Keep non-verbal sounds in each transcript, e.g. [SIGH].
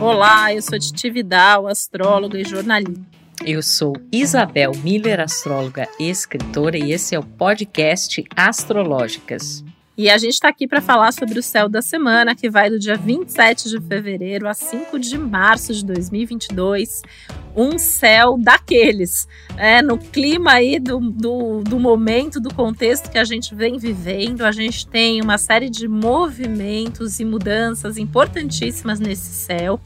Olá, eu sou Titi Vidal, astróloga e jornalista. Eu sou Isabel Miller, astróloga e escritora, e esse é o podcast Astrológicas. E a gente está aqui para falar sobre o céu da semana, que vai do dia 27 de fevereiro a 5 de março de 2022. Um céu daqueles, né? no clima aí do, do, do momento, do contexto que a gente vem vivendo. A gente tem uma série de movimentos e mudanças importantíssimas nesse céu.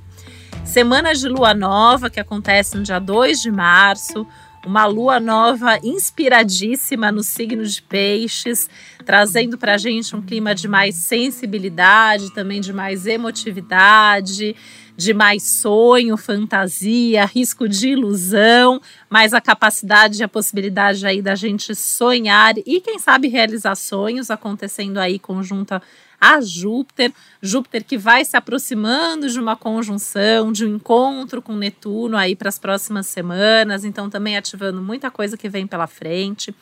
Semana de lua nova, que acontece no dia 2 de março, uma lua nova inspiradíssima no signo de Peixes, trazendo para a gente um clima de mais sensibilidade, também de mais emotividade, de mais sonho, fantasia, risco de ilusão, mais a capacidade e a possibilidade aí da gente sonhar e quem sabe realizar sonhos acontecendo aí conjunta a Júpiter. Júpiter que vai se aproximando de uma conjunção, de um encontro com Netuno aí para as próximas semanas, então também ativando muita coisa que vem pela frente.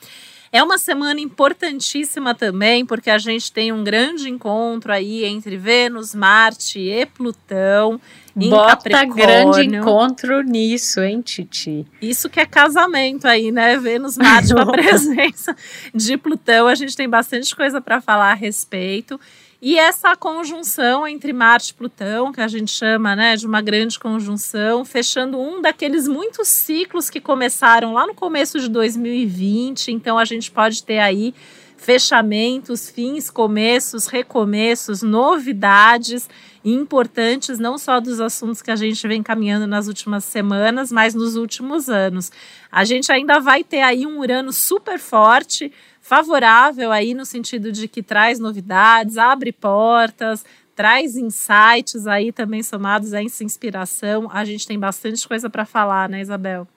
É uma semana importantíssima também, porque a gente tem um grande encontro aí entre Vênus, Marte e Plutão. Em Bota grande encontro nisso, hein, Titi? Isso que é casamento aí, né? Vênus, Marte, com a [LAUGHS] presença de Plutão. A gente tem bastante coisa para falar a respeito. E essa conjunção entre Marte e Plutão, que a gente chama né, de uma grande conjunção, fechando um daqueles muitos ciclos que começaram lá no começo de 2020. Então a gente pode ter aí fechamentos, fins, começos, recomeços, novidades importantes, não só dos assuntos que a gente vem caminhando nas últimas semanas, mas nos últimos anos. A gente ainda vai ter aí um Urano super forte favorável aí no sentido de que traz novidades, abre portas, traz insights aí também somados a essa inspiração. A gente tem bastante coisa para falar, né, Isabel?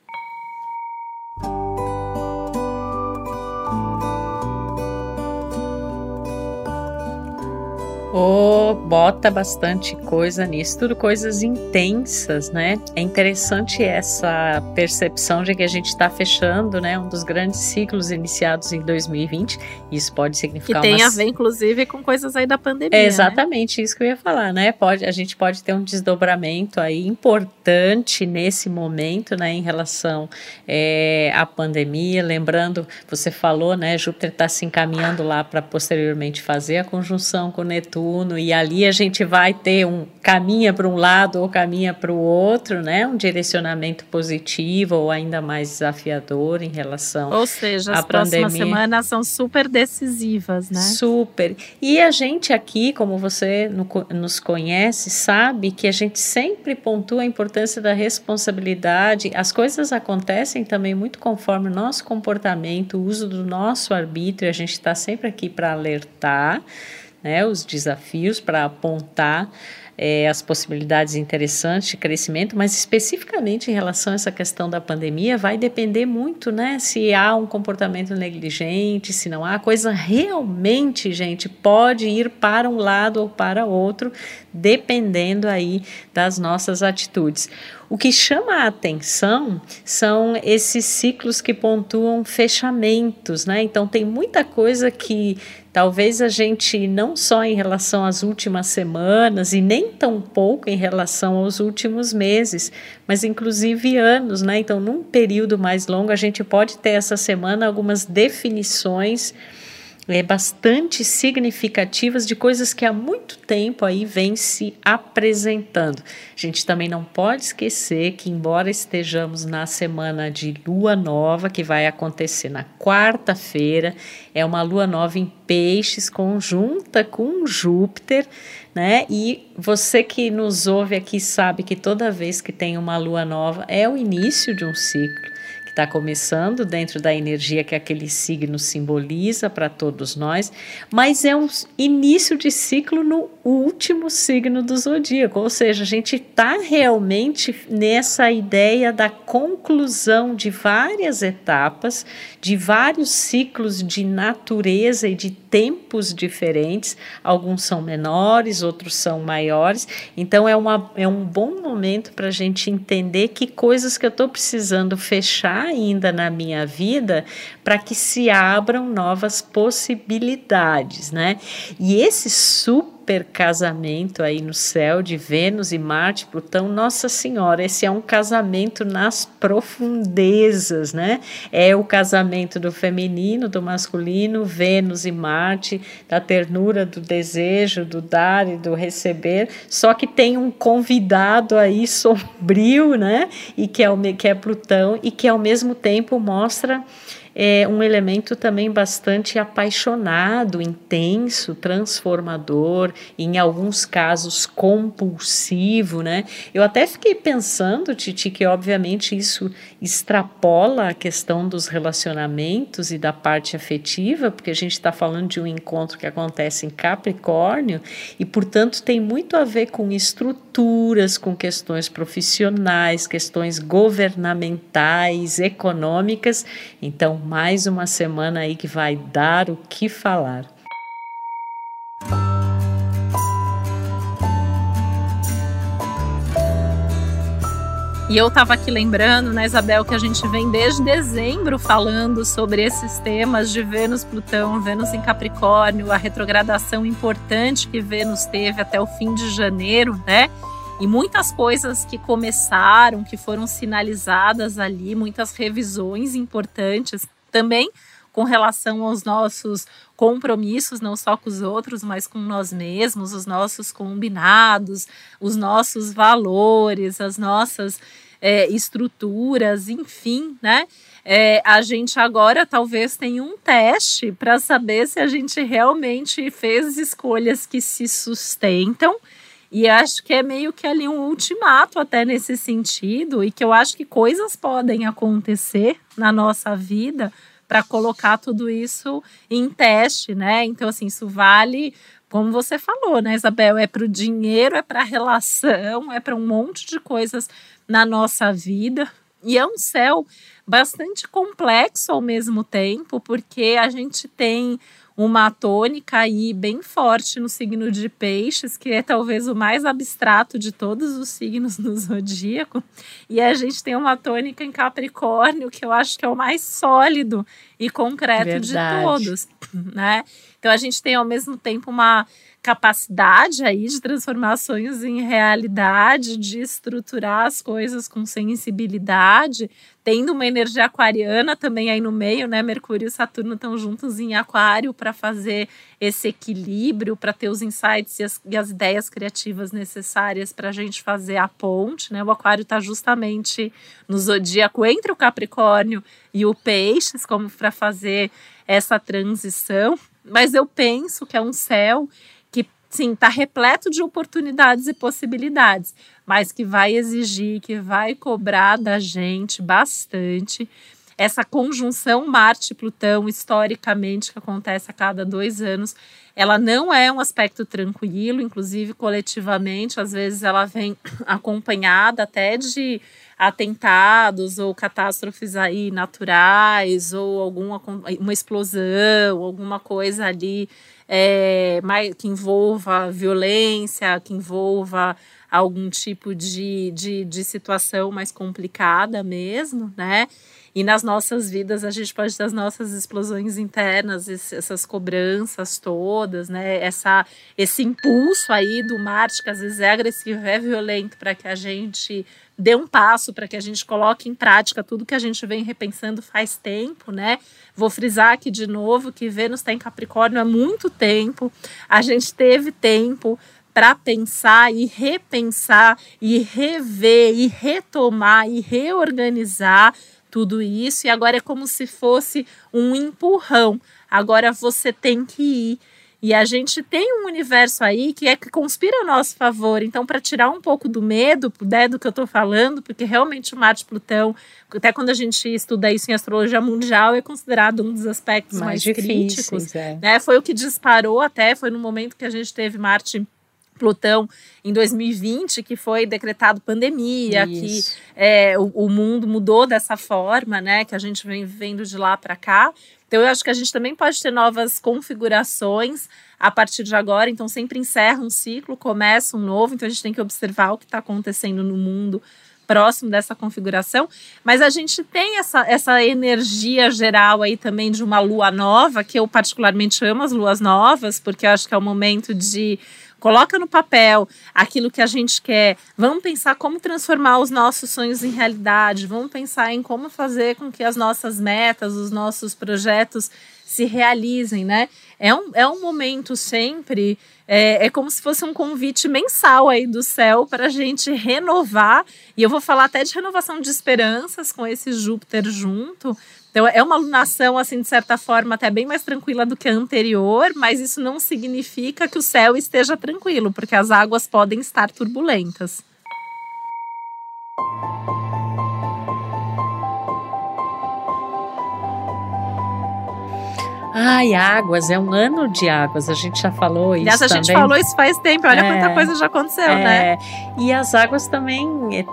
Oh, bota bastante coisa nisso, tudo coisas intensas, né? É interessante essa percepção de que a gente está fechando, né, um dos grandes ciclos iniciados em 2020. Isso pode significar que tem a ver, inclusive, com coisas aí da pandemia. É exatamente né? isso que eu ia falar, né? Pode, a gente pode ter um desdobramento aí importante nesse momento, né, em relação é, à pandemia. Lembrando, você falou, né, Júpiter está se encaminhando lá para posteriormente fazer a conjunção com Netuno e ali a gente vai ter um caminha para um lado ou caminha para o outro, né? Um direcionamento positivo ou ainda mais desafiador em relação Ou seja, as próximas semanas são super decisivas, né? Super. E a gente aqui, como você nos conhece, sabe que a gente sempre pontua a importância da responsabilidade. As coisas acontecem também muito conforme o nosso comportamento, o uso do nosso arbítrio. A gente está sempre aqui para alertar né, os desafios para apontar é, as possibilidades interessantes de crescimento, mas especificamente em relação a essa questão da pandemia, vai depender muito, né? Se há um comportamento negligente, se não há, a coisa realmente, gente, pode ir para um lado ou para outro, dependendo aí das nossas atitudes. O que chama a atenção são esses ciclos que pontuam fechamentos, né? Então tem muita coisa que talvez a gente não só em relação às últimas semanas e nem tão pouco em relação aos últimos meses, mas inclusive anos, né? Então, num período mais longo, a gente pode ter essa semana algumas definições é, bastante significativas de coisas que há muito tempo aí vem se apresentando. A gente também não pode esquecer que, embora estejamos na semana de lua nova, que vai acontecer na quarta-feira, é uma lua nova em peixes conjunta com Júpiter, né? E você que nos ouve aqui sabe que toda vez que tem uma lua nova é o início de um ciclo está começando dentro da energia que aquele signo simboliza para todos nós, mas é um início de ciclo no último signo do zodíaco, ou seja, a gente está realmente nessa ideia da conclusão de várias etapas, de vários ciclos de natureza e de tempos diferentes, alguns são menores, outros são maiores, então é, uma, é um bom momento para a gente entender que coisas que eu estou precisando fechar ainda na minha vida para que se abram novas possibilidades, né? E esse super super casamento aí no céu de Vênus e Marte, Plutão. Nossa Senhora, esse é um casamento nas profundezas, né? É o casamento do feminino, do masculino, Vênus e Marte, da ternura, do desejo, do dar e do receber. Só que tem um convidado aí [LAUGHS] sombrio, né? E que é, o, que é Plutão e que ao mesmo tempo mostra é um elemento também bastante apaixonado, intenso, transformador, em alguns casos compulsivo, né? Eu até fiquei pensando, Titi, que obviamente isso extrapola a questão dos relacionamentos e da parte afetiva, porque a gente está falando de um encontro que acontece em Capricórnio e, portanto, tem muito a ver com estruturas, com questões profissionais, questões governamentais, econômicas. Então, mais uma semana aí que vai dar o que falar. E eu estava aqui lembrando, né, Isabel, que a gente vem desde dezembro falando sobre esses temas de Vênus, Plutão, Vênus em Capricórnio, a retrogradação importante que Vênus teve até o fim de janeiro, né? E muitas coisas que começaram, que foram sinalizadas ali, muitas revisões importantes também com relação aos nossos compromissos, não só com os outros, mas com nós mesmos, os nossos combinados, os nossos valores, as nossas é, estruturas, enfim, né? É, a gente agora talvez tenha um teste para saber se a gente realmente fez escolhas que se sustentam e acho que é meio que ali um ultimato até nesse sentido, e que eu acho que coisas podem acontecer na nossa vida para colocar tudo isso em teste, né? Então, assim, isso vale, como você falou, né, Isabel? É para o dinheiro, é para a relação, é para um monte de coisas na nossa vida. E é um céu bastante complexo ao mesmo tempo, porque a gente tem uma tônica aí bem forte no signo de peixes, que é talvez o mais abstrato de todos os signos no zodíaco. E a gente tem uma tônica em Capricórnio, que eu acho que é o mais sólido e concreto Verdade. de todos, né? Então a gente tem ao mesmo tempo uma capacidade aí de transformar sonhos em realidade, de estruturar as coisas com sensibilidade, tendo uma energia aquariana também aí no meio, né? Mercúrio e Saturno estão juntos em Aquário para fazer esse equilíbrio, para ter os insights e as, e as ideias criativas necessárias para a gente fazer a ponte, né? O Aquário está justamente no zodíaco entre o Capricórnio e o Peixes, como para fazer essa transição. Mas eu penso que é um céu sim, está repleto de oportunidades e possibilidades, mas que vai exigir, que vai cobrar da gente bastante. Essa conjunção Marte-Plutão, historicamente, que acontece a cada dois anos, ela não é um aspecto tranquilo, inclusive coletivamente, às vezes ela vem [COUGHS] acompanhada até de atentados ou catástrofes aí naturais ou alguma uma explosão, alguma coisa ali é, que envolva violência, que envolva algum tipo de, de, de situação mais complicada mesmo, né? E nas nossas vidas a gente pode ter as nossas explosões internas, essas cobranças todas, né? Essa, esse impulso aí do Marte, que às vezes é agressivo, é violento, para que a gente dê um passo, para que a gente coloque em prática tudo que a gente vem repensando faz tempo, né? Vou frisar aqui de novo que Vênus está em Capricórnio há muito tempo. A gente teve tempo para pensar e repensar e rever e retomar e reorganizar tudo isso, e agora é como se fosse um empurrão. Agora você tem que ir. E a gente tem um universo aí que é que conspira a nosso favor. Então, para tirar um pouco do medo né, do que eu estou falando, porque realmente o Marte Plutão, até quando a gente estuda isso em astrologia mundial, é considerado um dos aspectos mais, mais críticos. É. Né? Foi o que disparou até, foi no momento que a gente teve Marte Plutão em 2020, que foi decretado pandemia, Isso. que é, o, o, mundo mudou dessa forma, né? Que a gente vem vendo de lá para cá. Então, eu acho que a gente também pode ter novas configurações a partir de agora. Então, sempre encerra um ciclo, começa um novo. Então, a gente tem que observar o que está acontecendo no mundo próximo dessa configuração, mas a gente tem essa, essa energia geral aí também de uma lua nova, que eu particularmente amo as luas novas, porque eu acho que é o momento de coloca no papel aquilo que a gente quer, vamos pensar como transformar os nossos sonhos em realidade, vamos pensar em como fazer com que as nossas metas, os nossos projetos se realizem, né? É um, é um momento sempre, é, é como se fosse um convite mensal aí do céu para a gente renovar, e eu vou falar até de renovação de esperanças com esse Júpiter junto, então é uma alunação, assim, de certa forma, até bem mais tranquila do que a anterior, mas isso não significa que o céu esteja tranquilo, porque as águas podem estar turbulentas. Ai, águas, é um ano de águas, a gente já falou isso. Aliás, a gente falou isso faz tempo, olha é, quanta coisa já aconteceu, é, né? E as águas também,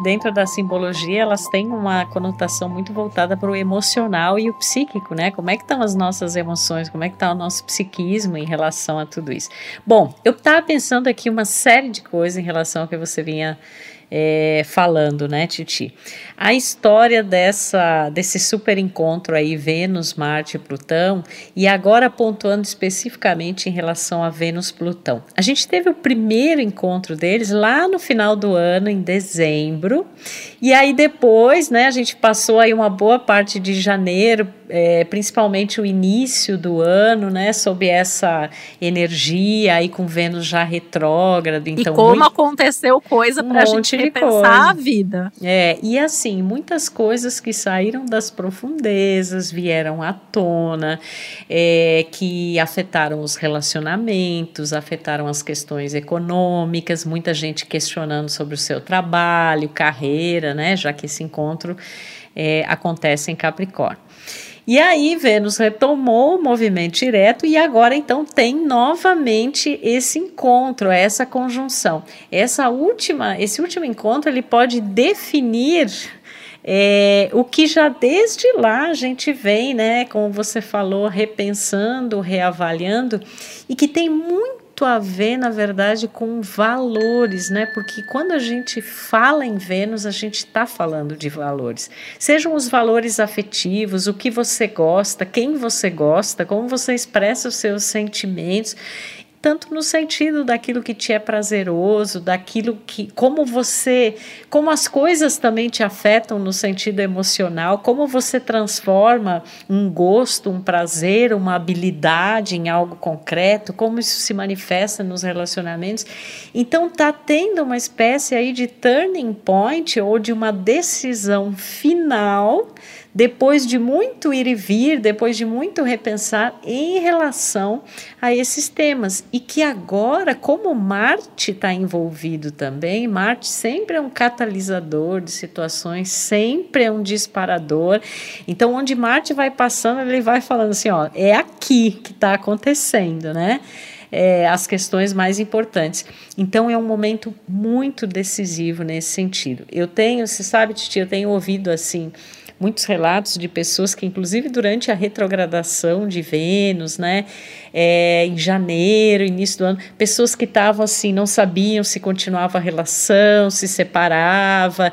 dentro da simbologia, elas têm uma conotação muito voltada para o emocional e o psíquico, né? Como é que estão as nossas emoções, como é que está o nosso psiquismo em relação a tudo isso. Bom, eu estava pensando aqui uma série de coisas em relação ao que você vinha é, falando, né, Titi? A história dessa, desse super encontro aí, Vênus, Marte e Plutão, e agora pontuando especificamente em relação a Vênus-Plutão. A gente teve o primeiro encontro deles lá no final do ano, em dezembro, e aí depois, né, a gente passou aí uma boa parte de janeiro, é, principalmente o início do ano, né, sob essa energia aí com Vênus já retrógrado. Então, e como muito, aconteceu coisa para a gente repensar a vida. É, e assim, muitas coisas que saíram das profundezas vieram à tona, é, que afetaram os relacionamentos, afetaram as questões econômicas, muita gente questionando sobre o seu trabalho, carreira, né? Já que esse encontro é, acontece em Capricórnio. E aí Vênus retomou o movimento direto e agora então tem novamente esse encontro, essa conjunção. Essa última, esse último encontro ele pode definir é, o que já desde lá a gente vem, né, como você falou, repensando, reavaliando e que tem muito muito a ver, na verdade, com valores, né? Porque quando a gente fala em Vênus, a gente está falando de valores. Sejam os valores afetivos, o que você gosta, quem você gosta, como você expressa os seus sentimentos tanto no sentido daquilo que te é prazeroso, daquilo que como você, como as coisas também te afetam no sentido emocional, como você transforma um gosto, um prazer, uma habilidade em algo concreto, como isso se manifesta nos relacionamentos. Então tá tendo uma espécie aí de turning point ou de uma decisão final depois de muito ir e vir, depois de muito repensar em relação a esses temas. E que agora, como Marte está envolvido também, Marte sempre é um catalisador de situações, sempre é um disparador. Então, onde Marte vai passando, ele vai falando assim: ó, é aqui que está acontecendo, né? É, as questões mais importantes. Então é um momento muito decisivo nesse sentido. Eu tenho, você sabe, Titi, eu tenho ouvido assim muitos relatos de pessoas que, inclusive durante a retrogradação de Vênus, né, é, em janeiro, início do ano, pessoas que estavam assim, não sabiam se continuava a relação, se separava.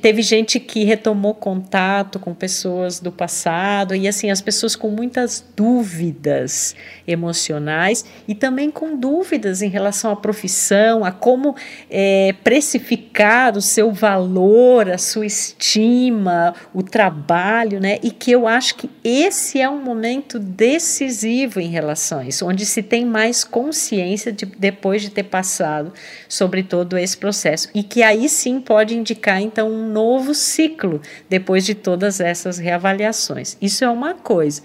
teve gente que retomou contato com pessoas do passado, e assim, as pessoas com muitas dúvidas emocionais e também com dúvidas em relação à profissão, a como é, precificar o seu valor, a sua estima, o trabalho trabalho, né? E que eu acho que esse é um momento decisivo em relação isso, onde se tem mais consciência de, depois de ter passado sobre todo esse processo. E que aí sim pode indicar, então, um novo ciclo depois de todas essas reavaliações. Isso é uma coisa.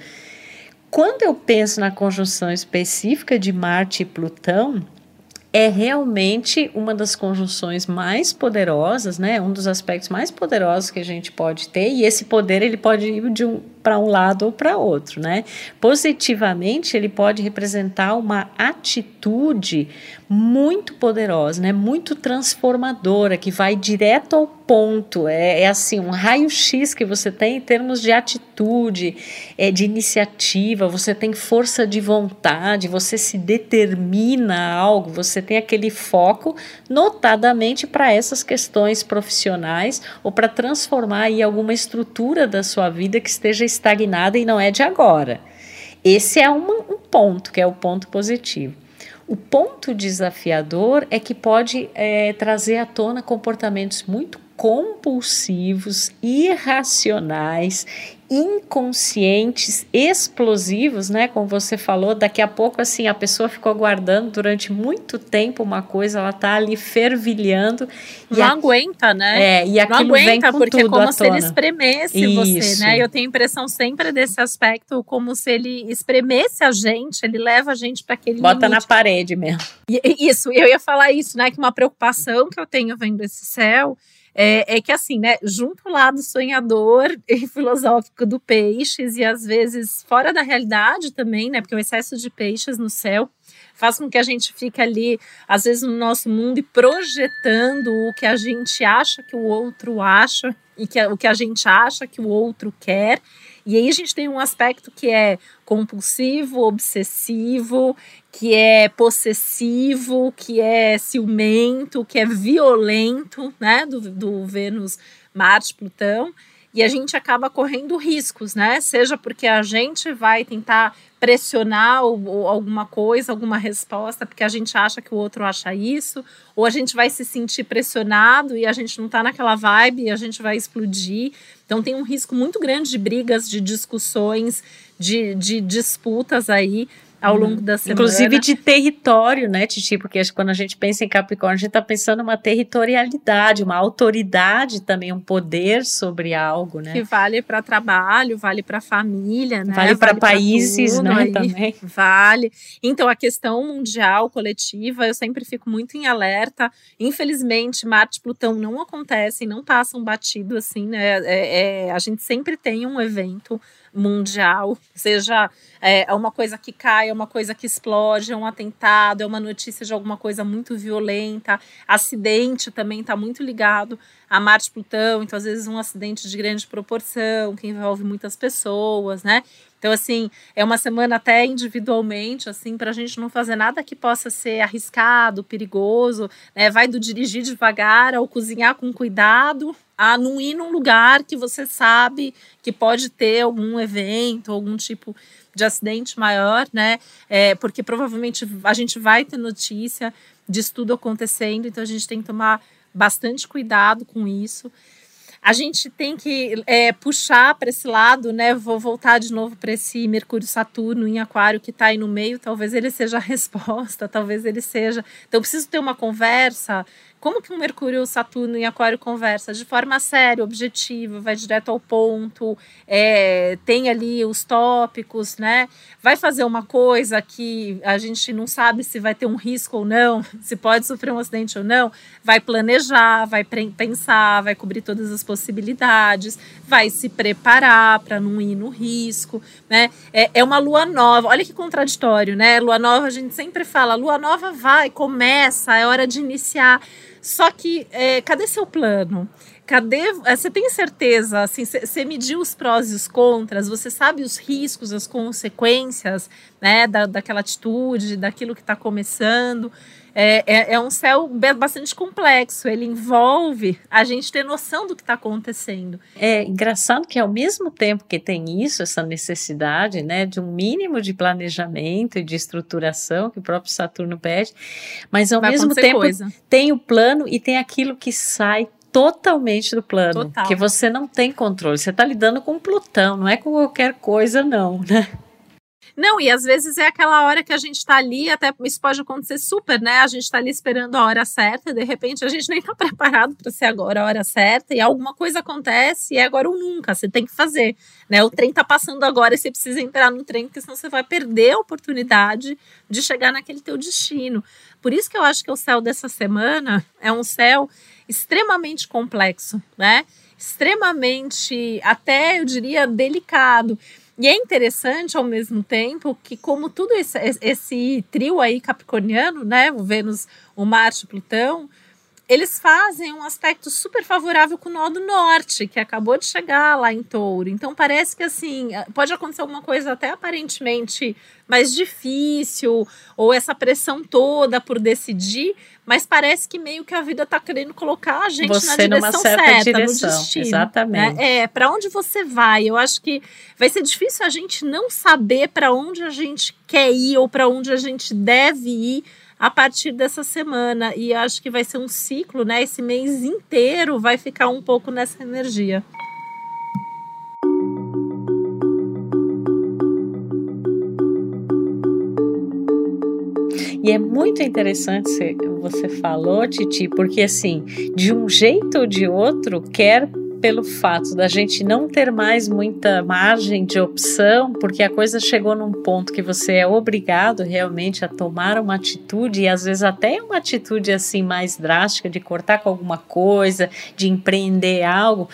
Quando eu penso na conjunção específica de Marte e Plutão, é realmente uma das conjunções mais poderosas, né? Um dos aspectos mais poderosos que a gente pode ter e esse poder ele pode ir de um para um lado ou para outro, né? Positivamente, ele pode representar uma atitude muito poderosa, né? Muito transformadora, que vai direto ao ponto. É, é assim, um raio-x que você tem em termos de atitude, é, de iniciativa, você tem força de vontade, você se determina a algo, você tem aquele foco, notadamente para essas questões profissionais ou para transformar aí alguma estrutura da sua vida que esteja estagnada e não é de agora. Esse é uma, um ponto, que é o ponto positivo. O ponto desafiador é que pode é, trazer à tona comportamentos muito compulsivos, irracionais inconscientes, explosivos, né? Como você falou, daqui a pouco assim a pessoa ficou guardando durante muito tempo uma coisa, ela tá ali fervilhando. Não a... aguenta, né? É, e aquilo Não aguenta, vem com porque é tudo como se ele espremesse Isso. você, né? Eu tenho a impressão sempre desse aspecto, como se ele espremesse a gente, ele leva a gente para aquele Bota limite. na parede mesmo. E, isso, eu ia falar isso, né? Que uma preocupação que eu tenho vendo esse céu é, é, que assim, né, junto ao lado sonhador [LAUGHS] e filosófico do peixes e às vezes fora da realidade também, né, porque o excesso de peixes no céu faz com que a gente fique ali, às vezes no nosso mundo e projetando o que a gente acha que o outro acha e que, o que a gente acha que o outro quer. E aí a gente tem um aspecto que é compulsivo, obsessivo, que é possessivo, que é ciumento, que é violento, né, do, do Vênus, Marte, Plutão, e a gente acaba correndo riscos, né? Seja porque a gente vai tentar pressionar ou, ou alguma coisa, alguma resposta, porque a gente acha que o outro acha isso, ou a gente vai se sentir pressionado e a gente não está naquela vibe e a gente vai explodir. Então tem um risco muito grande de brigas, de discussões, de, de disputas aí ao longo uhum. da semana. Inclusive de território, né, Titi? Porque quando a gente pensa em Capricórnio, a gente está pensando uma territorialidade, uma autoridade também, um poder sobre algo, né? Que vale para trabalho, vale para família, né? Vale, para países, tudo, né, aí, também. Vale. Então, a questão mundial, coletiva, eu sempre fico muito em alerta. Infelizmente, Marte e Plutão não acontecem, não passam batido assim, né? É, é, a gente sempre tem um evento mundial, seja é, é, uma coisa que cai, é uma coisa que explode, é um atentado, é uma notícia de alguma coisa muito violenta, acidente também está muito ligado a Marte Plutão, então às vezes um acidente de grande proporção, que envolve muitas pessoas, né? Então, assim, é uma semana até individualmente, assim, para a gente não fazer nada que possa ser arriscado, perigoso, né? Vai do dirigir devagar ao cozinhar com cuidado, a não ir num lugar que você sabe que pode ter algum evento, algum tipo de acidente maior, né? É, porque provavelmente a gente vai ter notícia disso tudo acontecendo, então a gente tem que tomar bastante cuidado com isso a gente tem que é, puxar para esse lado, né? Vou voltar de novo para esse Mercúrio Saturno em Aquário que está aí no meio. Talvez ele seja a [LAUGHS] resposta, talvez ele seja. Então, eu preciso ter uma conversa como que um Mercúrio, Saturno e Aquário conversa? De forma séria, objetiva, vai direto ao ponto, é, tem ali os tópicos, né? Vai fazer uma coisa que a gente não sabe se vai ter um risco ou não, [LAUGHS] se pode sofrer um acidente ou não, vai planejar, vai pensar, vai cobrir todas as possibilidades, vai se preparar para não ir no risco, né? É, é uma lua nova, olha que contraditório, né? Lua nova, a gente sempre fala, lua nova vai, começa, é hora de iniciar. Só que, é, cadê seu plano? Cadê? É, você tem certeza? Assim, você mediu os prós e os contras? Você sabe os riscos, as consequências, né, da, daquela atitude, daquilo que está começando? É, é, é, um céu bastante complexo. Ele envolve a gente ter noção do que está acontecendo. É engraçado que ao mesmo tempo que tem isso, essa necessidade, né, de um mínimo de planejamento e de estruturação que o próprio Saturno pede, mas ao Vai mesmo tempo coisa. tem o plano e tem aquilo que sai totalmente do plano, Total. que você não tem controle. Você está lidando com Plutão, não é com qualquer coisa, não, né? Não, e às vezes é aquela hora que a gente tá ali, até isso pode acontecer super, né? A gente tá ali esperando a hora certa, e de repente a gente nem tá [LAUGHS] preparado para ser agora a hora certa, e alguma coisa acontece, e é agora ou nunca, você tem que fazer, né? O trem tá passando agora e você precisa entrar no trem, porque senão você vai perder a oportunidade de chegar naquele teu destino. Por isso que eu acho que o céu dessa semana é um céu extremamente complexo, né? Extremamente, até eu diria, delicado. E é interessante ao mesmo tempo que, como tudo esse, esse trio aí capricorniano, né? O Vênus, o Marte, Plutão, eles fazem um aspecto super favorável com o nó do norte, que acabou de chegar lá em touro. Então parece que assim, pode acontecer alguma coisa até aparentemente mais difícil, ou essa pressão toda por decidir, mas parece que meio que a vida está querendo colocar a gente você na direção certa, certa direção, no destino. Né? Exatamente. Né? É, para onde você vai? Eu acho que vai ser difícil a gente não saber para onde a gente quer ir ou para onde a gente deve ir a partir dessa semana. E acho que vai ser um ciclo, né? Esse mês inteiro vai ficar um pouco nessa energia. E é muito interessante você falou, Titi, porque assim, de um jeito ou de outro, quer pelo fato da gente não ter mais muita margem de opção, porque a coisa chegou num ponto que você é obrigado realmente a tomar uma atitude, e às vezes até uma atitude assim mais drástica, de cortar com alguma coisa, de empreender algo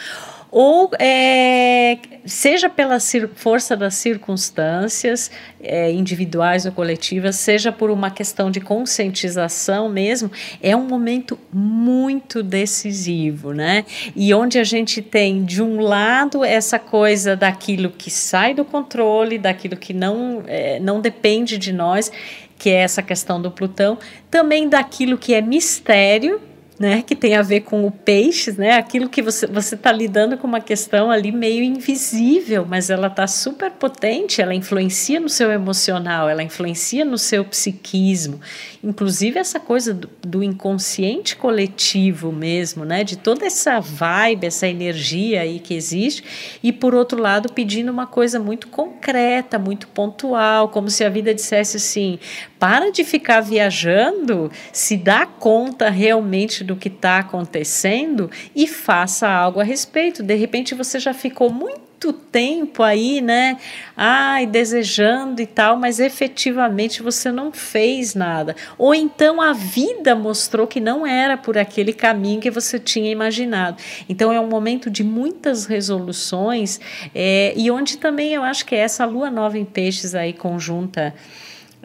ou é, seja pela força das circunstâncias é, individuais ou coletivas, seja por uma questão de conscientização mesmo, é um momento muito decisivo, né? E onde a gente tem, de um lado, essa coisa daquilo que sai do controle, daquilo que não, é, não depende de nós, que é essa questão do Plutão, também daquilo que é mistério, né, que tem a ver com o peixes, né, aquilo que você você está lidando com uma questão ali meio invisível, mas ela está super potente, ela influencia no seu emocional, ela influencia no seu psiquismo, inclusive essa coisa do, do inconsciente coletivo mesmo, né, de toda essa vibe, essa energia aí que existe, e por outro lado pedindo uma coisa muito concreta, muito pontual, como se a vida dissesse assim, para de ficar viajando, se dá conta realmente do que está acontecendo e faça algo a respeito. De repente você já ficou muito tempo aí, né? Ai, desejando e tal, mas efetivamente você não fez nada. Ou então a vida mostrou que não era por aquele caminho que você tinha imaginado. Então é um momento de muitas resoluções é, e onde também eu acho que é essa lua nova em peixes aí conjunta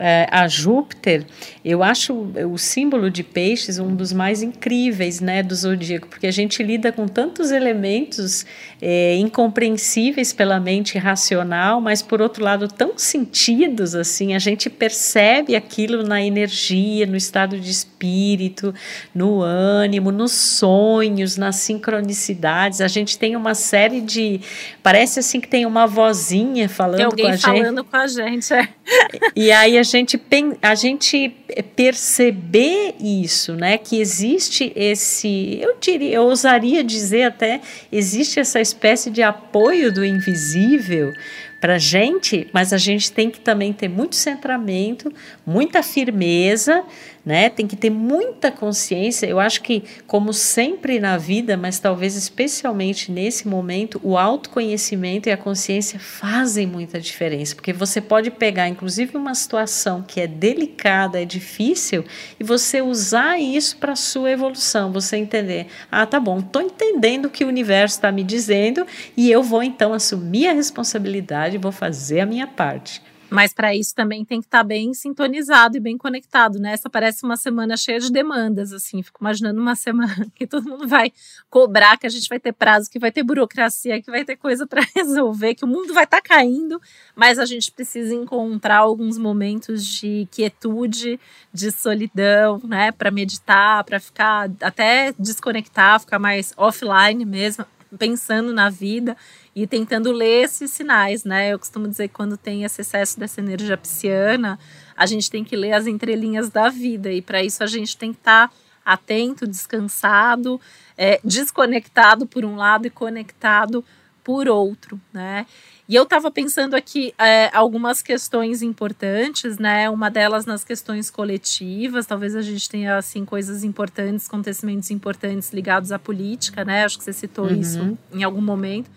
é, a Júpiter, eu acho o símbolo de peixes um dos mais incríveis né, do zodíaco, porque a gente lida com tantos elementos é, incompreensíveis pela mente racional, mas por outro lado tão sentidos assim, a gente percebe aquilo na energia, no estado de espírito, no ânimo, nos sonhos, nas sincronicidades. A gente tem uma série de. Parece assim que tem uma vozinha falando tem com a gente. falando com a gente, é. E aí a gente, a gente perceber isso, né? Que existe esse, eu diria, eu ousaria dizer até, existe essa espécie de apoio do invisível para gente, mas a gente tem que também ter muito centramento, muita firmeza, né? Tem que ter muita consciência. Eu acho que, como sempre na vida, mas talvez especialmente nesse momento, o autoconhecimento e a consciência fazem muita diferença, porque você pode pegar, inclusive, uma situação que é delicada, é difícil, e você usar isso para sua evolução. Você entender, ah, tá bom, estou entendendo o que o universo está me dizendo e eu vou então assumir a responsabilidade, vou fazer a minha parte. Mas para isso também tem que estar tá bem sintonizado e bem conectado, né? Essa parece uma semana cheia de demandas, assim. Fico imaginando uma [LAUGHS] semana que todo mundo vai cobrar, que a gente vai ter prazo, que vai ter burocracia, que vai ter coisa para [LAUGHS] resolver, que o mundo vai estar tá caindo, mas a gente precisa encontrar alguns momentos de quietude, de solidão, né? Para meditar, para ficar até desconectar, ficar mais offline mesmo, pensando na vida e tentando ler esses sinais, né? Eu costumo dizer que quando tem esse excesso dessa energia pisciana, a gente tem que ler as entrelinhas da vida e para isso a gente tem que estar tá atento, descansado, é, desconectado por um lado e conectado por outro, né? E eu estava pensando aqui é, algumas questões importantes, né? Uma delas nas questões coletivas, talvez a gente tenha assim coisas importantes, acontecimentos importantes ligados à política, né? Acho que você citou uhum. isso em algum momento.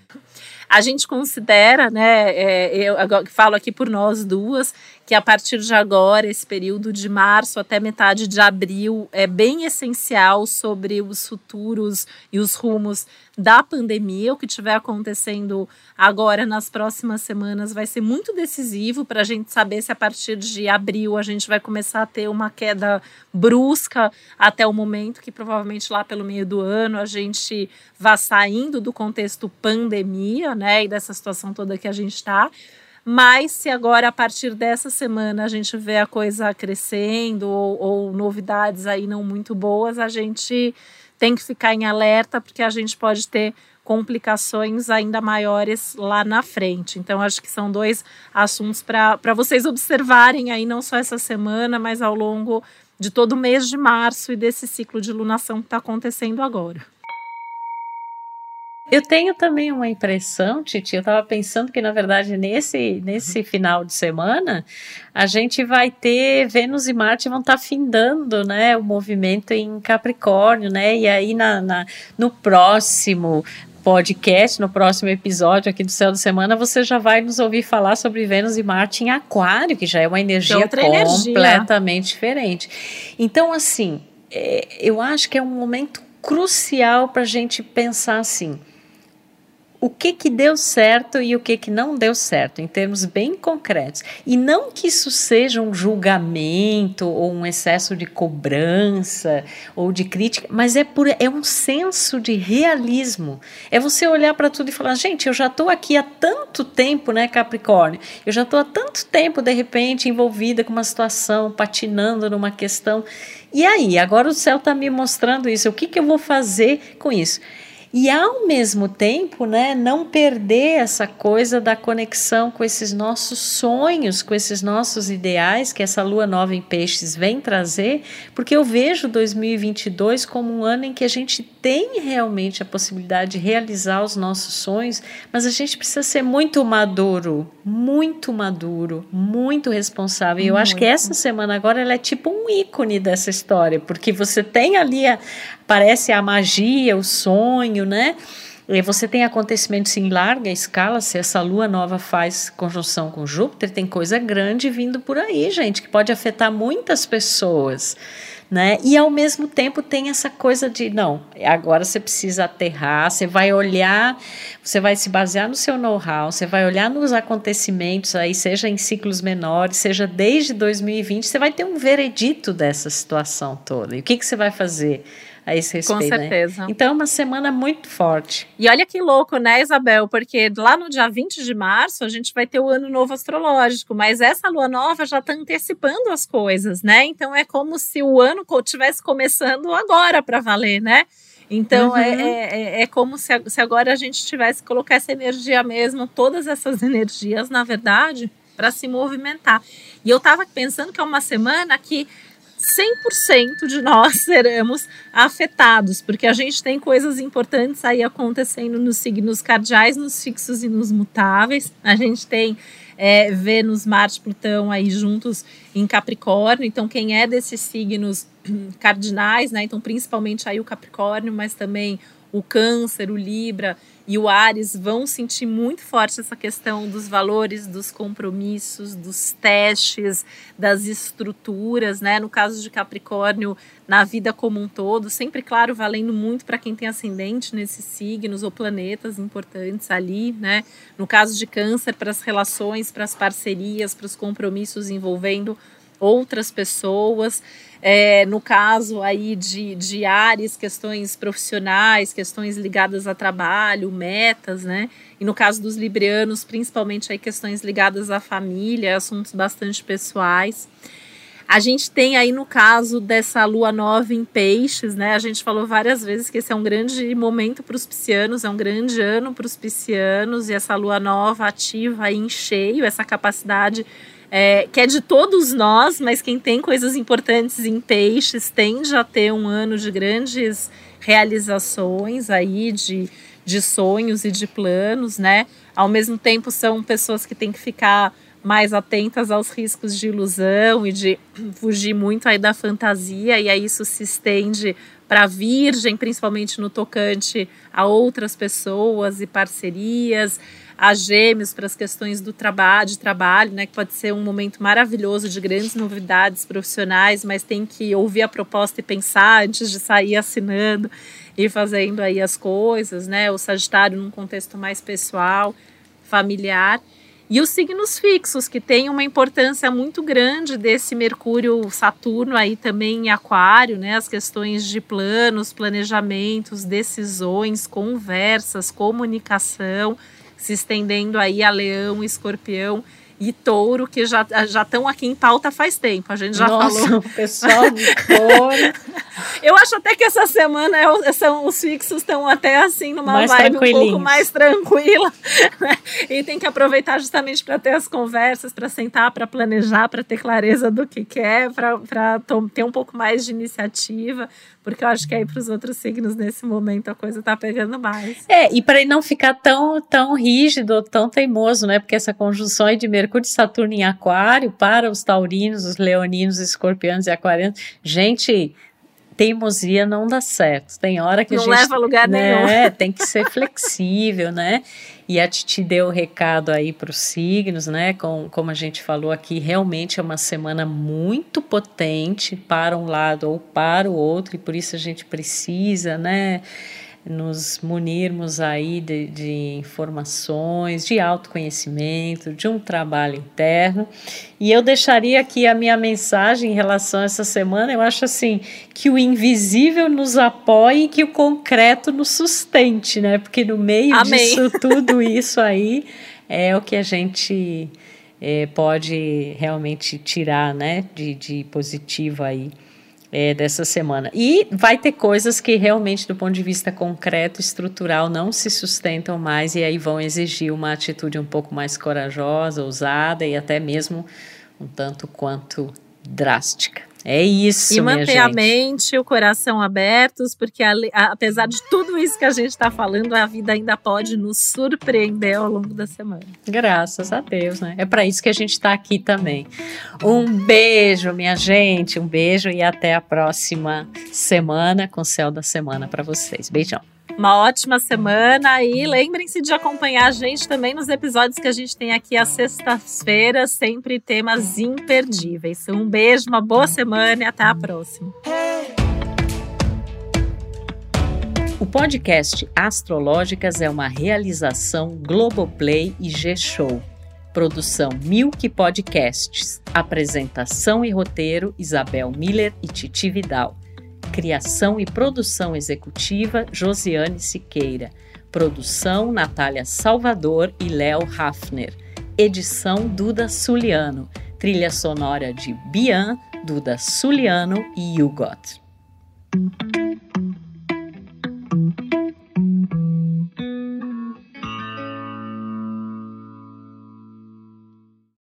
A gente considera, né? É, eu falo aqui por nós duas, que a partir de agora, esse período de março até metade de abril é bem essencial sobre os futuros e os rumos da pandemia, o que estiver acontecendo agora nas próximas semanas vai ser muito decisivo para a gente saber se a partir de abril a gente vai começar a ter uma queda brusca até o momento que provavelmente lá pelo meio do ano a gente vá saindo do contexto pandemia, né, e dessa situação toda que a gente está. Mas se agora, a partir dessa semana, a gente vê a coisa crescendo ou, ou novidades aí não muito boas, a gente tem que ficar em alerta, porque a gente pode ter complicações ainda maiores lá na frente. Então, acho que são dois assuntos para vocês observarem aí, não só essa semana, mas ao longo de todo o mês de março e desse ciclo de lunação que está acontecendo agora. Eu tenho também uma impressão, Titi, eu estava pensando que, na verdade, nesse, nesse uhum. final de semana, a gente vai ter Vênus e Marte vão estar tá findando, né, o movimento em Capricórnio, né, e aí na, na, no próximo podcast, no próximo episódio aqui do Céu da Semana, você já vai nos ouvir falar sobre Vênus e Marte em Aquário, que já é uma energia completamente energia. diferente. Então, assim, é, eu acho que é um momento crucial para a gente pensar assim o que que deu certo e o que que não deu certo, em termos bem concretos. E não que isso seja um julgamento ou um excesso de cobrança ou de crítica, mas é, por, é um senso de realismo. É você olhar para tudo e falar, gente, eu já estou aqui há tanto tempo, né, Capricórnio? Eu já estou há tanto tempo, de repente, envolvida com uma situação, patinando numa questão. E aí, agora o céu está me mostrando isso. O que, que eu vou fazer com isso? E ao mesmo tempo, né, não perder essa coisa da conexão com esses nossos sonhos, com esses nossos ideais que essa lua nova em peixes vem trazer, porque eu vejo 2022 como um ano em que a gente tem realmente a possibilidade de realizar os nossos sonhos, mas a gente precisa ser muito maduro, muito maduro, muito responsável. E eu acho que essa semana agora ela é tipo um ícone dessa história, porque você tem ali a, parece a magia, o sonho, né? E você tem acontecimentos em larga escala, se essa lua nova faz conjunção com Júpiter, tem coisa grande vindo por aí, gente, que pode afetar muitas pessoas. Né? E ao mesmo tempo tem essa coisa de não, agora você precisa aterrar, você vai olhar, você vai se basear no seu know-how, você vai olhar nos acontecimentos aí, seja em ciclos menores, seja desde 2020, você vai ter um veredito dessa situação toda. E o que, que você vai fazer? A esse respeito. Com né? certeza. Né? Então é uma semana muito forte. E olha que louco, né, Isabel? Porque lá no dia 20 de março a gente vai ter o ano novo astrológico, mas essa lua nova já está antecipando as coisas, né? Então é como se o ano estivesse começando agora para valer, né? Então é, uhum. é, é, é, como se, se agora a gente tivesse que colocar essa energia mesmo, todas essas energias, na verdade, para se movimentar. E eu estava pensando que é uma semana que 100% de nós [LAUGHS] seremos afetados, porque a gente tem coisas importantes aí acontecendo nos signos cardeais, nos fixos e nos mutáveis. A gente tem é, Vênus, Marte, Plutão aí juntos em Capricórnio. Então, quem é desses signos [CLEARS THROAT] cardinais, né? Então, principalmente aí o Capricórnio, mas também o Câncer, o Libra e o Ares vão sentir muito forte essa questão dos valores, dos compromissos, dos testes, das estruturas, né? No caso de Capricórnio, na vida como um todo, sempre, claro, valendo muito para quem tem ascendente nesses signos ou planetas importantes ali, né? No caso de Câncer, para as relações, para as parcerias, para os compromissos envolvendo outras pessoas. É, no caso aí de, de áreas, questões profissionais, questões ligadas a trabalho, metas, né? E no caso dos librianos, principalmente aí questões ligadas à família, assuntos bastante pessoais. A gente tem aí no caso dessa lua nova em peixes, né? A gente falou várias vezes que esse é um grande momento para os piscianos, é um grande ano para os piscianos, e essa lua nova ativa aí em cheio essa capacidade é, que é de todos nós, mas quem tem coisas importantes em peixes tende a ter um ano de grandes realizações aí, de, de sonhos e de planos, né? Ao mesmo tempo, são pessoas que têm que ficar mais atentas aos riscos de ilusão e de [CLEARS THROAT] fugir muito aí da fantasia, e aí isso se estende para a Virgem, principalmente no tocante a outras pessoas e parcerias a Gêmeos para as questões do trabalho, de trabalho, né, que pode ser um momento maravilhoso de grandes novidades profissionais, mas tem que ouvir a proposta e pensar antes de sair assinando e fazendo aí as coisas, né? O Sagitário num contexto mais pessoal, familiar. E os signos fixos, que têm uma importância muito grande desse Mercúrio Saturno aí também em Aquário, né? As questões de planos, planejamentos, decisões, conversas, comunicação se estendendo aí a leão, escorpião e touro, que já já estão aqui em pauta faz tempo. A gente já Nossa, falou. Pessoal de touro. [LAUGHS] Eu acho até que essa semana é, são, os fixos estão até assim numa mais vibe um pouco mais tranquila. [LAUGHS] Né? E tem que aproveitar justamente para ter as conversas, para sentar, para planejar, para ter clareza do que quer, para ter um pouco mais de iniciativa porque eu acho que aí para os outros signos nesse momento a coisa tá pegando mais. É, e para não ficar tão, tão rígido, tão teimoso, né? Porque essa conjunção aí de Mercúrio e Saturno em Aquário para os taurinos, os leoninos, escorpianos e aquarianos, gente, teimosia não dá certo. Tem hora que não a gente. Não leva a lugar né, nenhum. [LAUGHS] Tem que ser flexível, né? E a Titi deu o recado aí para os signos, né? Com, como a gente falou aqui, realmente é uma semana muito potente para um lado ou para o outro, e por isso a gente precisa, né? Nos munirmos aí de, de, informações, de autoconhecimento, de um trabalho interno. E eu deixaria aqui a minha mensagem em relação a essa semana. Eu acho assim que o invisível nos apoie e que o concreto nos sustente, né? Porque no meio Amém. disso [LAUGHS] tudo isso aí é o que a gente é, pode realmente tirar, né? De, de positivo aí é, dessa semana. E vai ter coisas que realmente, do ponto de vista concreto, estrutural, não se sustentam mais e aí vão exigir uma atitude um pouco mais corajosa, ousada e até mesmo um tanto quanto drástica. É isso, E manter a mente e o coração abertos, porque a, a, apesar de tudo isso que a gente está falando, a vida ainda pode nos surpreender ao longo da semana. Graças a Deus, né? É para isso que a gente está aqui também. Um beijo, minha gente, um beijo e até a próxima semana com o Céu da Semana para vocês. Beijão. Uma ótima semana e lembrem-se de acompanhar a gente também nos episódios que a gente tem aqui às sextas-feiras, sempre temas imperdíveis. Um beijo, uma boa semana e até a próxima. O podcast Astrológicas é uma realização Globoplay e G-Show. Produção Milk Podcasts. Apresentação e roteiro Isabel Miller e Titi Vidal. Criação e produção executiva Josiane Siqueira. Produção Natália Salvador e Léo Hafner. Edição Duda Suliano. Trilha sonora de Bian, Duda Suliano e Hugot.